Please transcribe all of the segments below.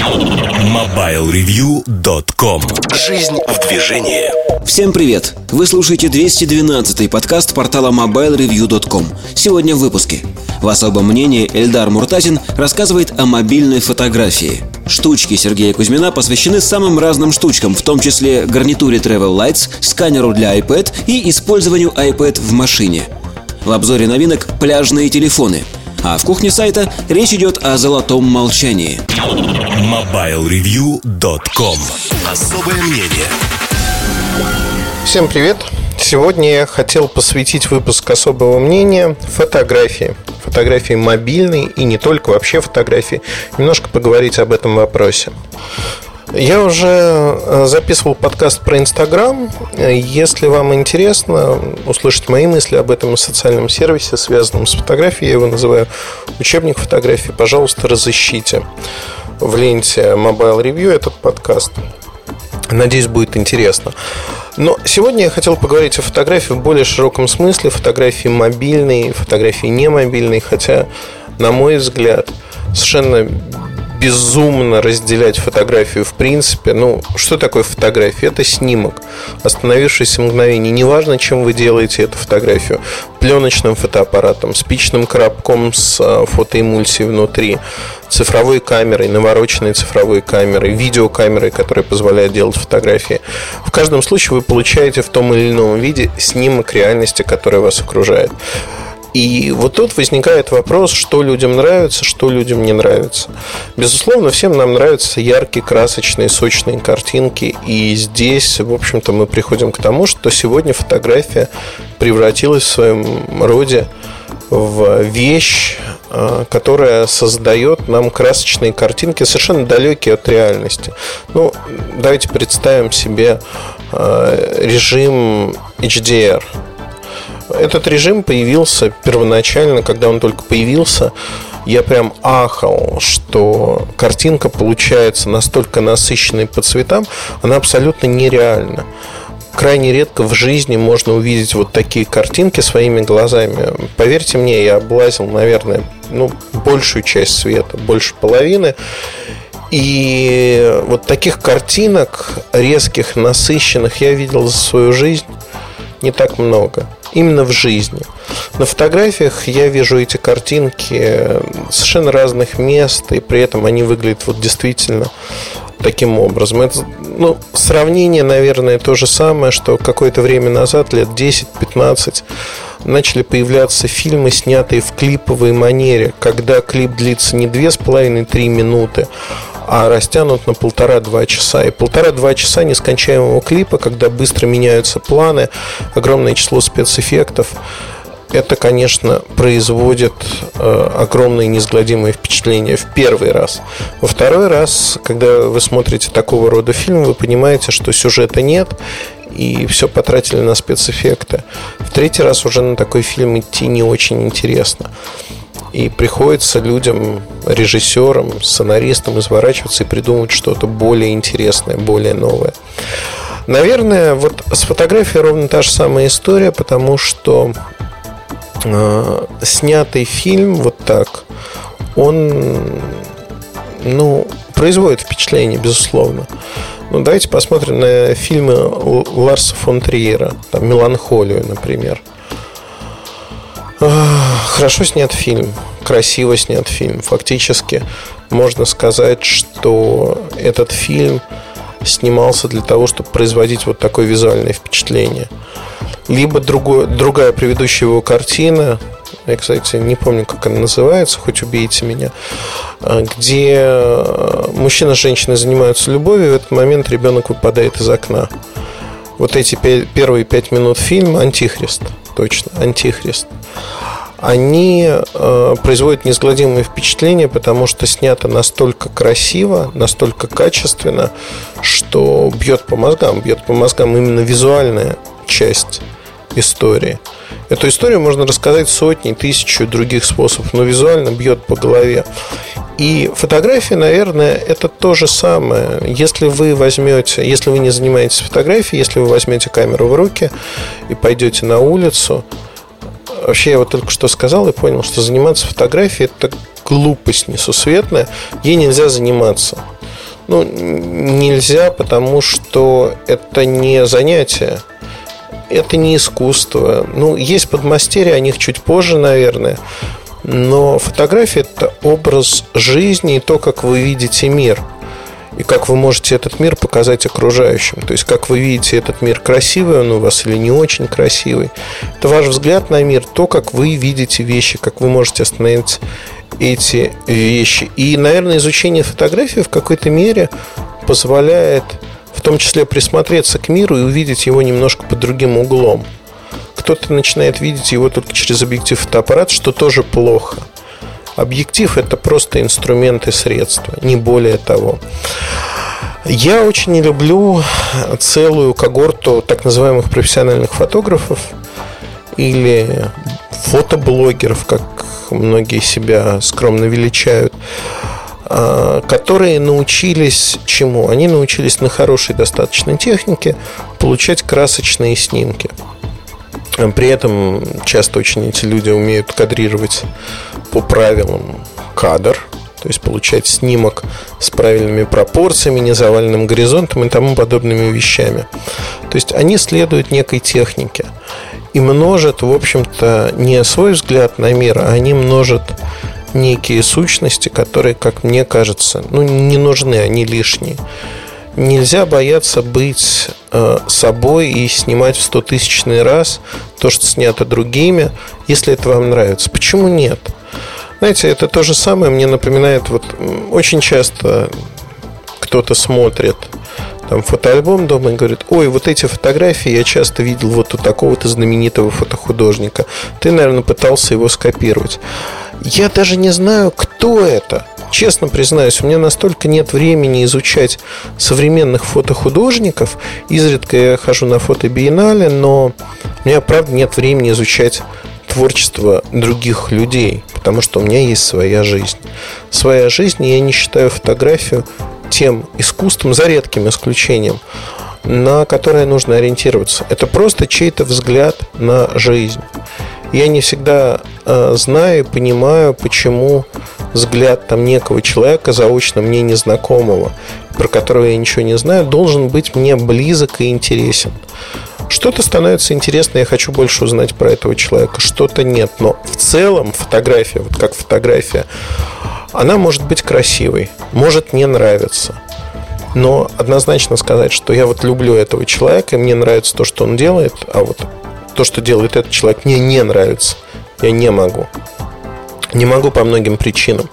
MobileReview.com Жизнь в движении. Всем привет! Вы слушаете 212-й подкаст портала MobileReview.com Сегодня в выпуске. В особом мнении Эльдар Муртазин рассказывает о мобильной фотографии. Штучки Сергея Кузьмина посвящены самым разным штучкам, в том числе гарнитуре Travel Lights, сканеру для iPad и использованию iPad в машине. В обзоре новинок пляжные телефоны – а в кухне сайта речь идет о золотом молчании. MobileReview.com Особое мнение Всем привет! Сегодня я хотел посвятить выпуск особого мнения фотографии. Фотографии мобильной и не только вообще фотографии. Немножко поговорить об этом вопросе. Я уже э, записывал подкаст про Инстаграм. Если вам интересно услышать мои мысли об этом социальном сервисе, связанном с фотографией, я его называю учебник фотографии, пожалуйста, разыщите в ленте Mobile Review этот подкаст. Надеюсь, будет интересно. Но сегодня я хотел поговорить о фотографии в более широком смысле, фотографии мобильной, фотографии не мобильной, хотя, на мой взгляд, совершенно безумно разделять фотографию в принципе. Ну, что такое фотография? Это снимок, остановившийся мгновение. Неважно, чем вы делаете эту фотографию. Пленочным фотоаппаратом, спичным коробком с а, фотоэмульсией внутри, цифровой камерой, навороченной цифровой камерой, видеокамерой, которая позволяет делать фотографии. В каждом случае вы получаете в том или ином виде снимок реальности, которая вас окружает. И вот тут возникает вопрос, что людям нравится, что людям не нравится. Безусловно, всем нам нравятся яркие, красочные, сочные картинки. И здесь, в общем-то, мы приходим к тому, что сегодня фотография превратилась в своем роде в вещь, а, которая создает нам красочные картинки, совершенно далекие от реальности. Ну, давайте представим себе а, режим HDR – этот режим появился первоначально, когда он только появился, я прям ахал, что картинка получается настолько насыщенной по цветам, она абсолютно нереальна. Крайне редко в жизни можно увидеть вот такие картинки своими глазами. Поверьте мне, я облазил, наверное, ну, большую часть света, больше половины. И вот таких картинок резких, насыщенных я видел за свою жизнь не так много именно в жизни. На фотографиях я вижу эти картинки совершенно разных мест, и при этом они выглядят вот действительно таким образом. Это, ну, сравнение, наверное, то же самое, что какое-то время назад, лет 10-15, начали появляться фильмы, снятые в клиповой манере, когда клип длится не 2,5-3 минуты, а растянут на полтора-два часа. И полтора-два часа нескончаемого клипа, когда быстро меняются планы, огромное число спецэффектов, это, конечно, производит э, огромное неизгладимое впечатление в первый раз. Во второй раз, когда вы смотрите такого рода фильм, вы понимаете, что сюжета нет, и все потратили на спецэффекты. В третий раз уже на такой фильм идти не очень интересно. И приходится людям, режиссерам, сценаристам изворачиваться и придумывать что-то более интересное, более новое. Наверное, вот с фотографией ровно та же самая история, потому что э, снятый фильм вот так, он ну, производит впечатление, безусловно. Ну, давайте посмотрим на фильмы Ларса фон Триера, там, «Меланхолию», например. Хорошо снят фильм, красиво снят фильм. Фактически можно сказать, что этот фильм снимался для того, чтобы производить вот такое визуальное впечатление. Либо другое, другая предыдущая его картина, я, кстати, не помню, как она называется, хоть убейте меня, где мужчина с женщиной занимаются любовью, и в этот момент ребенок выпадает из окна. Вот эти первые пять минут фильма «Антихрист», точно, «Антихрист» они э, производят неизгладимое впечатление, потому что снято настолько красиво, настолько качественно, что бьет по мозгам, бьет по мозгам именно визуальная часть истории. Эту историю можно рассказать сотни, тысячи других способов, но визуально бьет по голове. И фотография, наверное, это то же самое. Если вы возьмете, если вы не занимаетесь фотографией, если вы возьмете камеру в руки и пойдете на улицу, Вообще, я вот только что сказал и понял, что заниматься фотографией – это глупость несусветная. Ей нельзя заниматься. Ну, нельзя, потому что это не занятие, это не искусство. Ну, есть подмастерья, о них чуть позже, наверное. Но фотография – это образ жизни и то, как вы видите мир. И как вы можете этот мир показать окружающим. То есть, как вы видите этот мир, красивый он у вас или не очень красивый. Это ваш взгляд на мир, то, как вы видите вещи, как вы можете остановить эти вещи. И, наверное, изучение фотографии в какой-то мере позволяет в том числе присмотреться к миру и увидеть его немножко под другим углом. Кто-то начинает видеть его только через объектив фотоаппарата, что тоже плохо. Объектив – это просто инструмент и средство, не более того. Я очень не люблю целую когорту так называемых профессиональных фотографов или фотоблогеров, как многие себя скромно величают, а, которые научились чему? Они научились на хорошей достаточной технике получать красочные снимки. При этом часто очень эти люди умеют кадрировать по правилам кадр, то есть получать снимок с правильными пропорциями, незаваленным горизонтом и тому подобными вещами. То есть они следуют некой технике и множат, в общем-то, не свой взгляд на мир, а они множат некие сущности, которые, как мне кажется, ну, не нужны, они лишние. Нельзя бояться быть э, собой и снимать в стотысячный раз то, что снято другими, если это вам нравится. Почему нет? Знаете, это то же самое мне напоминает, вот очень часто кто-то смотрит там фотоальбом дома и говорит, ой, вот эти фотографии я часто видел вот у такого-то знаменитого фотохудожника. Ты, наверное, пытался его скопировать. Я даже не знаю, кто это. Честно признаюсь, у меня настолько нет времени изучать современных фотохудожников. Изредка я хожу на фотобиеннале, но у меня, правда, нет времени изучать творчество других людей, потому что у меня есть своя жизнь. Своя жизнь, я не считаю фотографию тем искусством, за редким исключением, на которое нужно ориентироваться. Это просто чей-то взгляд на жизнь я не всегда э, знаю и понимаю, почему взгляд там некого человека, заочно мне незнакомого, про которого я ничего не знаю, должен быть мне близок и интересен. Что-то становится интересно, я хочу больше узнать про этого человека, что-то нет. Но в целом фотография, вот как фотография, она может быть красивой, может не нравиться. Но однозначно сказать, что я вот люблю этого человека, и мне нравится то, что он делает, а вот то, что делает этот человек, мне не нравится. Я не могу. Не могу по многим причинам.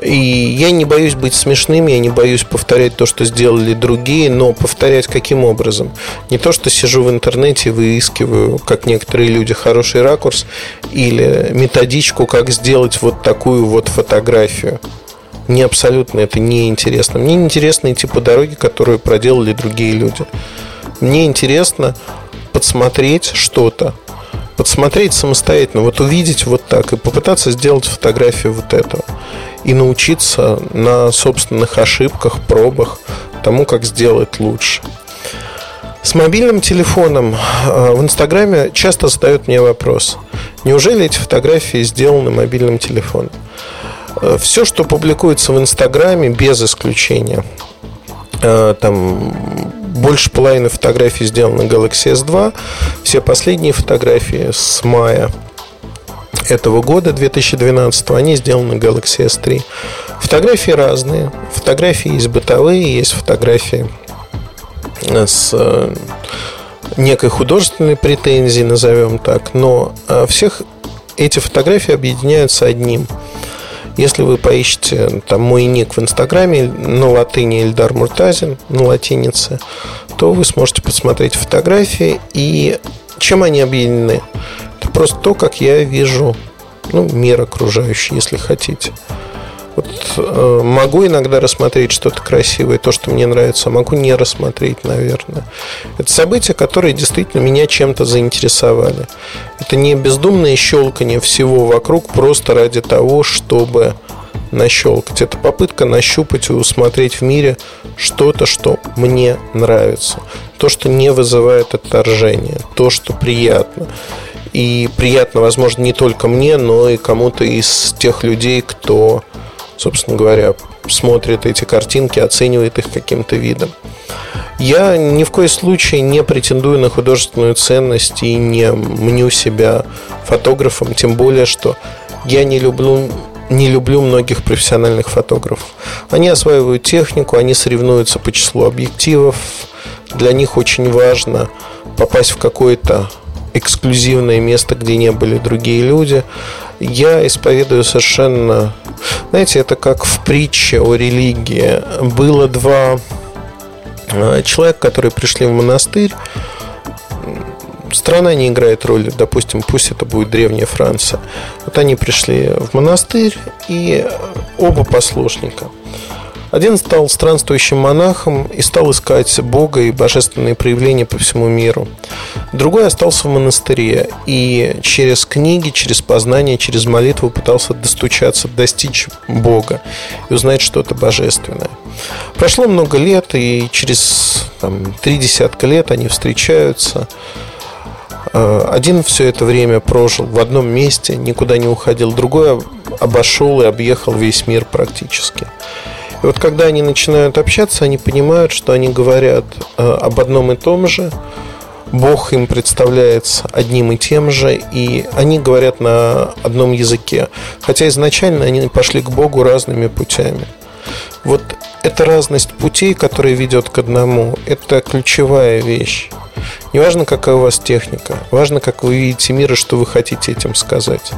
И я не боюсь быть смешным, я не боюсь повторять то, что сделали другие, но повторять каким образом? Не то, что сижу в интернете выискиваю, как некоторые люди, хороший ракурс или методичку, как сделать вот такую вот фотографию. Мне абсолютно это не интересно. Мне интересно идти по дороге, которую проделали другие люди. Мне интересно подсмотреть что-то, подсмотреть самостоятельно, вот увидеть вот так и попытаться сделать фотографию вот этого. И научиться на собственных ошибках, пробах тому, как сделать лучше. С мобильным телефоном э, в Инстаграме часто задают мне вопрос. Неужели эти фотографии сделаны мобильным телефоном? Э, Все, что публикуется в Инстаграме, без исключения, там больше половины фотографий сделаны Galaxy S2. Все последние фотографии с мая этого года, 2012, они сделаны Galaxy S3. Фотографии разные. Фотографии есть бытовые, есть фотографии с э, некой художественной претензией, назовем так. Но э, всех эти фотографии объединяются одним – если вы поищете там мой ник в Инстаграме на латыни Эльдар Муртазин, на латинице, то вы сможете посмотреть фотографии и чем они объединены. Это просто то, как я вижу ну, мир окружающий, если хотите. Вот, э, могу иногда рассмотреть что-то красивое, то, что мне нравится, а могу не рассмотреть, наверное. Это события, которые действительно меня чем-то заинтересовали. Это не бездумное щелкание всего вокруг просто ради того, чтобы нащелкать. Это попытка нащупать и усмотреть в мире что-то, что мне нравится. То, что не вызывает отторжения. То, что приятно. И приятно, возможно, не только мне, но и кому-то из тех людей, кто собственно говоря, смотрит эти картинки, оценивает их каким-то видом. Я ни в коем случае не претендую на художественную ценность и не мню себя фотографом, тем более, что я не люблю не люблю многих профессиональных фотографов. Они осваивают технику, они соревнуются по числу объективов. Для них очень важно попасть в какое-то эксклюзивное место, где не были другие люди. Я исповедую совершенно... Знаете, это как в притче о религии. Было два э, человека, которые пришли в монастырь страна не играет роли. Допустим, пусть это будет древняя Франция. Вот они пришли в монастырь, и оба послушника. Один стал странствующим монахом и стал искать Бога и божественные проявления по всему миру. Другой остался в монастыре и через книги, через познание, через молитву пытался достучаться, достичь Бога и узнать что-то божественное. Прошло много лет, и через там, три десятка лет они встречаются, Э, один все это время прожил в одном месте, никуда не уходил, другой обошел и объехал весь мир практически. И вот когда они начинают общаться, они понимают, что они говорят э, об одном и том же, Бог им представляется одним и тем же, и они говорят на одном языке. Хотя изначально они пошли к Богу разными путями. Вот эта разность путей, которая ведет к одному, это ключевая вещь. Не важно, какая у вас техника, важно, как вы видите мир и что вы хотите этим сказать.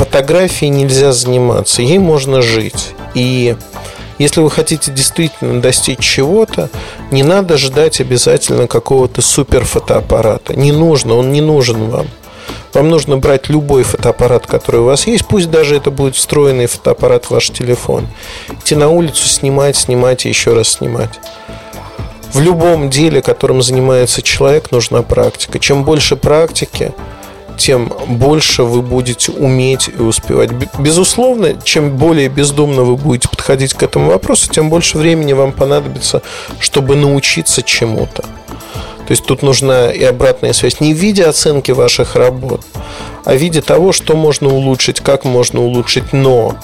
Фотографией нельзя заниматься, ей можно жить. И если вы хотите действительно достичь чего-то, не надо ждать обязательно какого-то супер фотоаппарата. Не нужно, он не нужен вам. Вам нужно брать любой фотоаппарат, который у вас есть, пусть даже это будет встроенный фотоаппарат в ваш телефон. Идти на улицу, снимать, снимать и еще раз снимать. В любом деле, которым занимается человек, нужна практика. Чем больше практики, тем больше вы будете уметь и успевать. Безусловно, чем более бездумно вы будете подходить к этому вопросу, тем больше времени вам понадобится, чтобы научиться чему-то. То есть тут нужна и обратная связь не в виде оценки ваших работ, а в виде того, что можно улучшить, как можно улучшить, но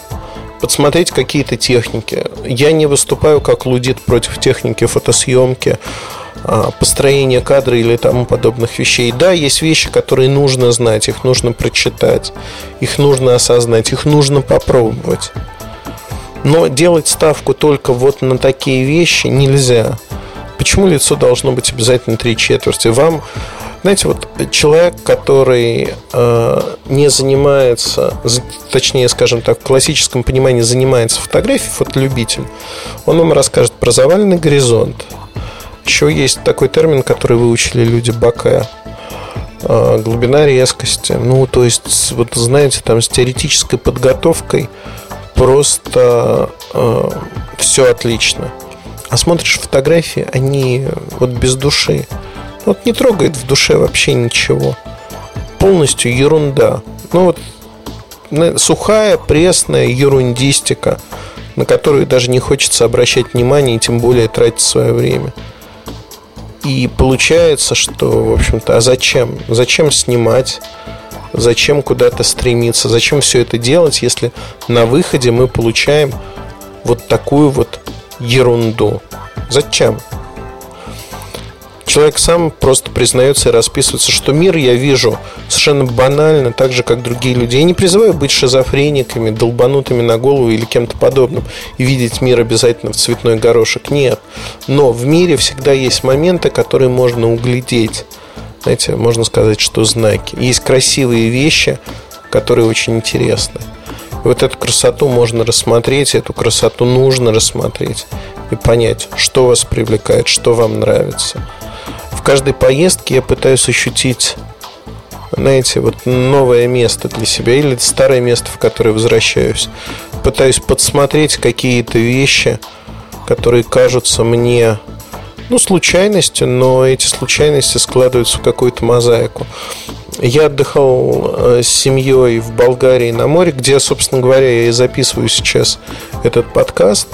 подсмотреть какие-то техники. Я не выступаю как лудит против техники фотосъемки, построения кадра или тому подобных вещей. Да, есть вещи, которые нужно знать, их нужно прочитать, их нужно осознать, их нужно попробовать. Но делать ставку только вот на такие вещи нельзя. Почему лицо должно быть обязательно три четверти? Вам знаете, вот человек, который э, не занимается, точнее, скажем так, в классическом понимании занимается фотографией, фотолюбитель, он вам расскажет про заваленный горизонт. Еще есть такой термин, который выучили люди Баке. Э, глубина резкости. Ну, то есть, вот знаете, там с теоретической подготовкой просто э, все отлично. А смотришь фотографии, они вот без души. Вот не трогает в душе вообще ничего. Полностью ерунда. Ну вот сухая, пресная ерундистика, на которую даже не хочется обращать внимание и тем более тратить свое время. И получается, что, в общем-то, а зачем? Зачем снимать? Зачем куда-то стремиться? Зачем все это делать, если на выходе мы получаем вот такую вот ерунду? Зачем? Человек сам просто признается и расписывается, что мир я вижу совершенно банально, так же, как другие люди. Я не призываю быть шизофрениками, долбанутыми на голову или кем-то подобным и видеть мир обязательно в цветной горошек. Нет. Но в мире всегда есть моменты, которые можно углядеть. Знаете, можно сказать, что знаки. Есть красивые вещи, которые очень интересны. И вот эту красоту можно рассмотреть, эту красоту нужно рассмотреть и понять, что вас привлекает, что вам нравится каждой поездке я пытаюсь ощутить, знаете, вот новое место для себя или старое место, в которое возвращаюсь. Пытаюсь подсмотреть какие-то вещи, которые кажутся мне ну, случайностью, но эти случайности складываются в какую-то мозаику. Я отдыхал э, с семьей в Болгарии на море, где, собственно говоря, я и записываю сейчас этот подкаст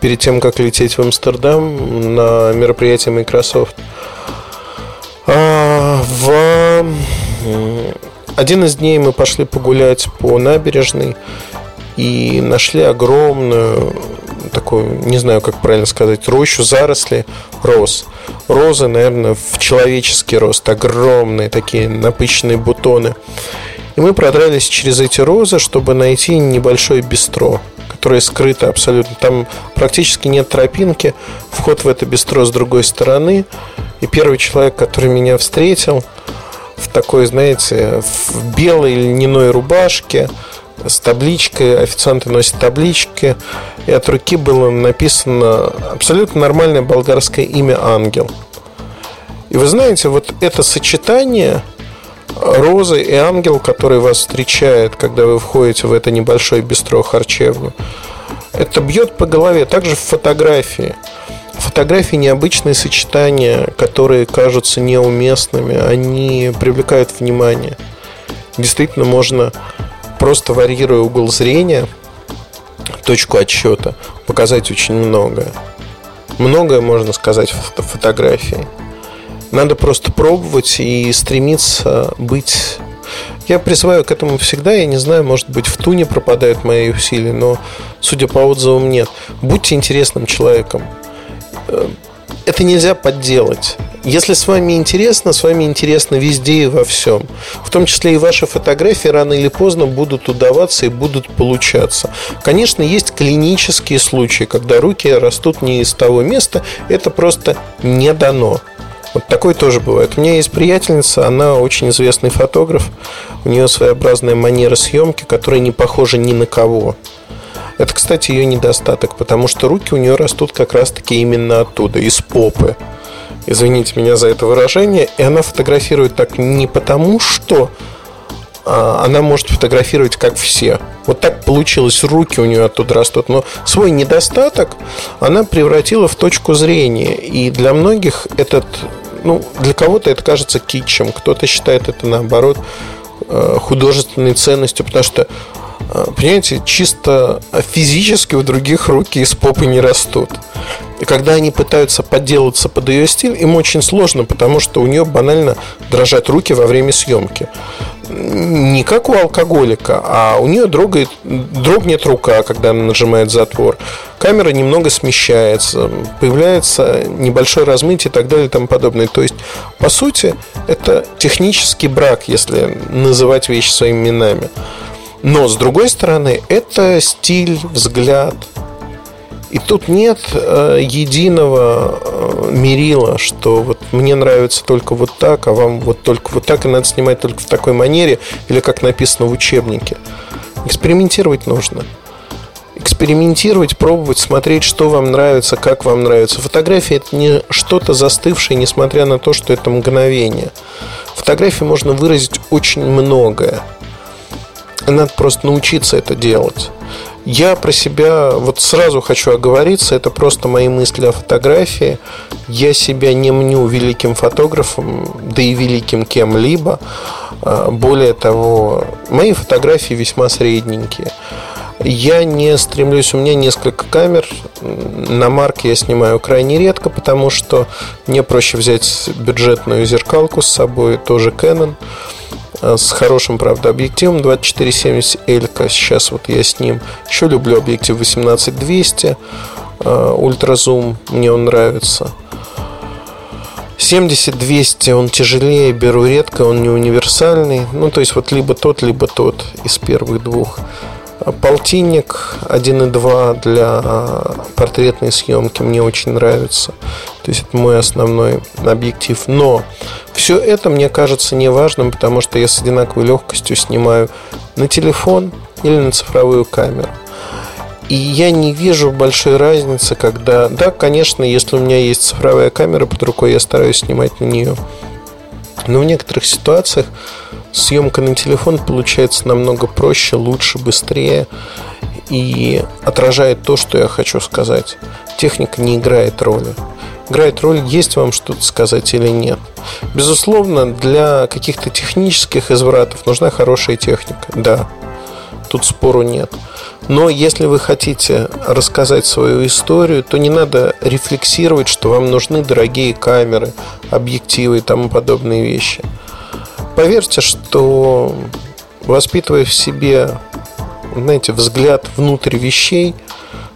перед тем, как лететь в Амстердам на мероприятие Microsoft. А, в один из дней мы пошли погулять по набережной. и нашли огромную такую, не знаю, как правильно сказать, рощу заросли роз. Розы, наверное, в человеческий рост, огромные такие напыщенные бутоны. И мы продрались через эти розы, чтобы найти небольшое бистро, которое скрыто абсолютно. Там практически нет тропинки. Вход в это бистро с другой стороны. И первый человек, который меня встретил в такой, знаете, в белой льняной рубашке, с табличкой, официанты носят таблички, и от руки было написано абсолютно нормальное болгарское имя Ангел. И вы знаете, вот это сочетание – розы и ангел, который вас встречает, когда вы входите в это небольшое бистро харчевню. Это бьет по голове. Также в фотографии. Фотографии необычные сочетания, которые кажутся неуместными, они привлекают внимание. Действительно, можно просто варьируя угол зрения, точку отсчета, показать очень многое. Многое можно сказать в фотографии. Надо просто пробовать и стремиться быть... Я призываю к этому всегда, я не знаю, может быть, в туне пропадают мои усилия, но, судя по отзывам, нет. Будьте интересным человеком. Э, это нельзя подделать. Если с вами интересно, с вами интересно везде и во всем. В том числе и ваши фотографии рано или поздно будут удаваться и будут получаться. Конечно, есть клинические случаи, когда руки растут не из того места, это просто не дано. Вот такой тоже бывает. У меня есть приятельница, она очень известный фотограф. У нее своеобразная манера съемки, которая не похожа ни на кого. Это, кстати, ее недостаток, потому что руки у нее растут как раз-таки именно оттуда, из попы. Извините меня за это выражение. И она фотографирует так не потому, что а, она может фотографировать как все. Вот так получилось, руки у нее оттуда растут. Но свой недостаток она превратила в точку зрения. И для многих этот ну, для кого-то это кажется китчем, кто-то считает это наоборот э, художественной ценностью, потому что, э, понимаете, чисто физически у других руки из попы не растут. И когда они пытаются подделаться под ее стиль, им очень сложно, потому что у нее банально дрожат руки во время съемки не как у алкоголика, а у нее дрогает, дрогнет рука, когда она нажимает затвор. Камера немного смещается, появляется небольшое размытие и так далее и тому подобное. То есть, по сути, это технический брак, если называть вещи своими именами. Но, с другой стороны, это стиль, взгляд, и тут нет э, единого э, мерила, что вот мне нравится только вот так, а вам вот только вот так, и надо снимать только в такой манере, или как написано в учебнике. Экспериментировать нужно. Экспериментировать, пробовать, смотреть, что вам нравится, как вам нравится. Фотография это не что-то застывшее, несмотря на то, что это мгновение. Фотографии можно выразить очень многое. Надо просто научиться это делать. Я про себя вот сразу хочу оговориться, это просто мои мысли о фотографии. Я себя не мню великим фотографом, да и великим кем-либо. А, более того, мои фотографии весьма средненькие. Я не стремлюсь, у меня несколько камер. На марке я снимаю крайне редко, потому что мне проще взять бюджетную зеркалку с собой, тоже Canon. Э, с хорошим, правда, объективом 2470 Элька. Сейчас вот я с ним. Еще люблю объектив 18200 ультразум. Мне он нравится. 70-200 он тяжелее, беру редко, он не универсальный. Ну, то есть вот либо тот, либо тот из первых двух. Полтинник 1.2 для портретной съемки мне очень нравится. То есть это мой основной объектив. Но все это мне кажется неважным, потому что я с одинаковой легкостью снимаю на телефон или на цифровую камеру. И я не вижу большой разницы, когда... Да, конечно, если у меня есть цифровая камера под рукой, я стараюсь снимать на нее. Но в некоторых ситуациях съемка на телефон получается намного проще, лучше, быстрее и отражает то, что я хочу сказать. Техника не играет роли. Играет роль, есть вам что-то сказать или нет. Безусловно, для каких-то технических извратов нужна хорошая техника. Да, тут спору нет. Но если вы хотите рассказать свою историю, то не надо рефлексировать, что вам нужны дорогие камеры, объективы и тому подобные вещи. Поверьте, что воспитывая в себе знаете, взгляд внутрь вещей,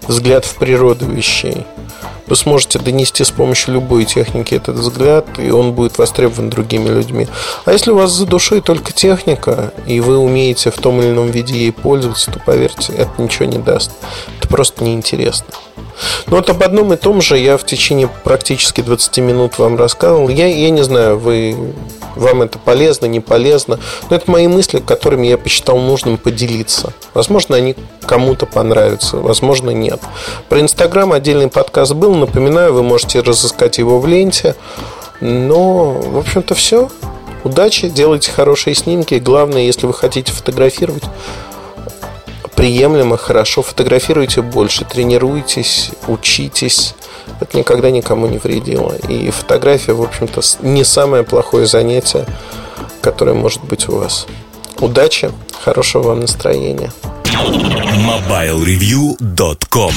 взгляд в природу вещей. Вы сможете донести с помощью любой техники этот взгляд, и он будет востребован другими людьми. А если у вас за душой только техника, и вы умеете в том или ином виде ей пользоваться, то поверьте, это ничего не даст. Это просто неинтересно. Но вот об одном и том же я в течение практически 20 минут вам рассказывал. Я, я не знаю, вы, вам это полезно, не полезно. Но это мои мысли, которыми я посчитал нужным поделиться. Возможно, они кому-то понравятся, возможно, нет. Про Инстаграм отдельный подкаст был. Напоминаю, вы можете разыскать его в ленте. Но, в общем-то, все. Удачи, делайте хорошие снимки. Главное, если вы хотите фотографировать, приемлемо, хорошо. Фотографируйте больше, тренируйтесь, учитесь. Это никогда никому не вредило. И фотография, в общем-то, не самое плохое занятие, которое может быть у вас. Удачи, хорошего вам настроения. MobileReview.com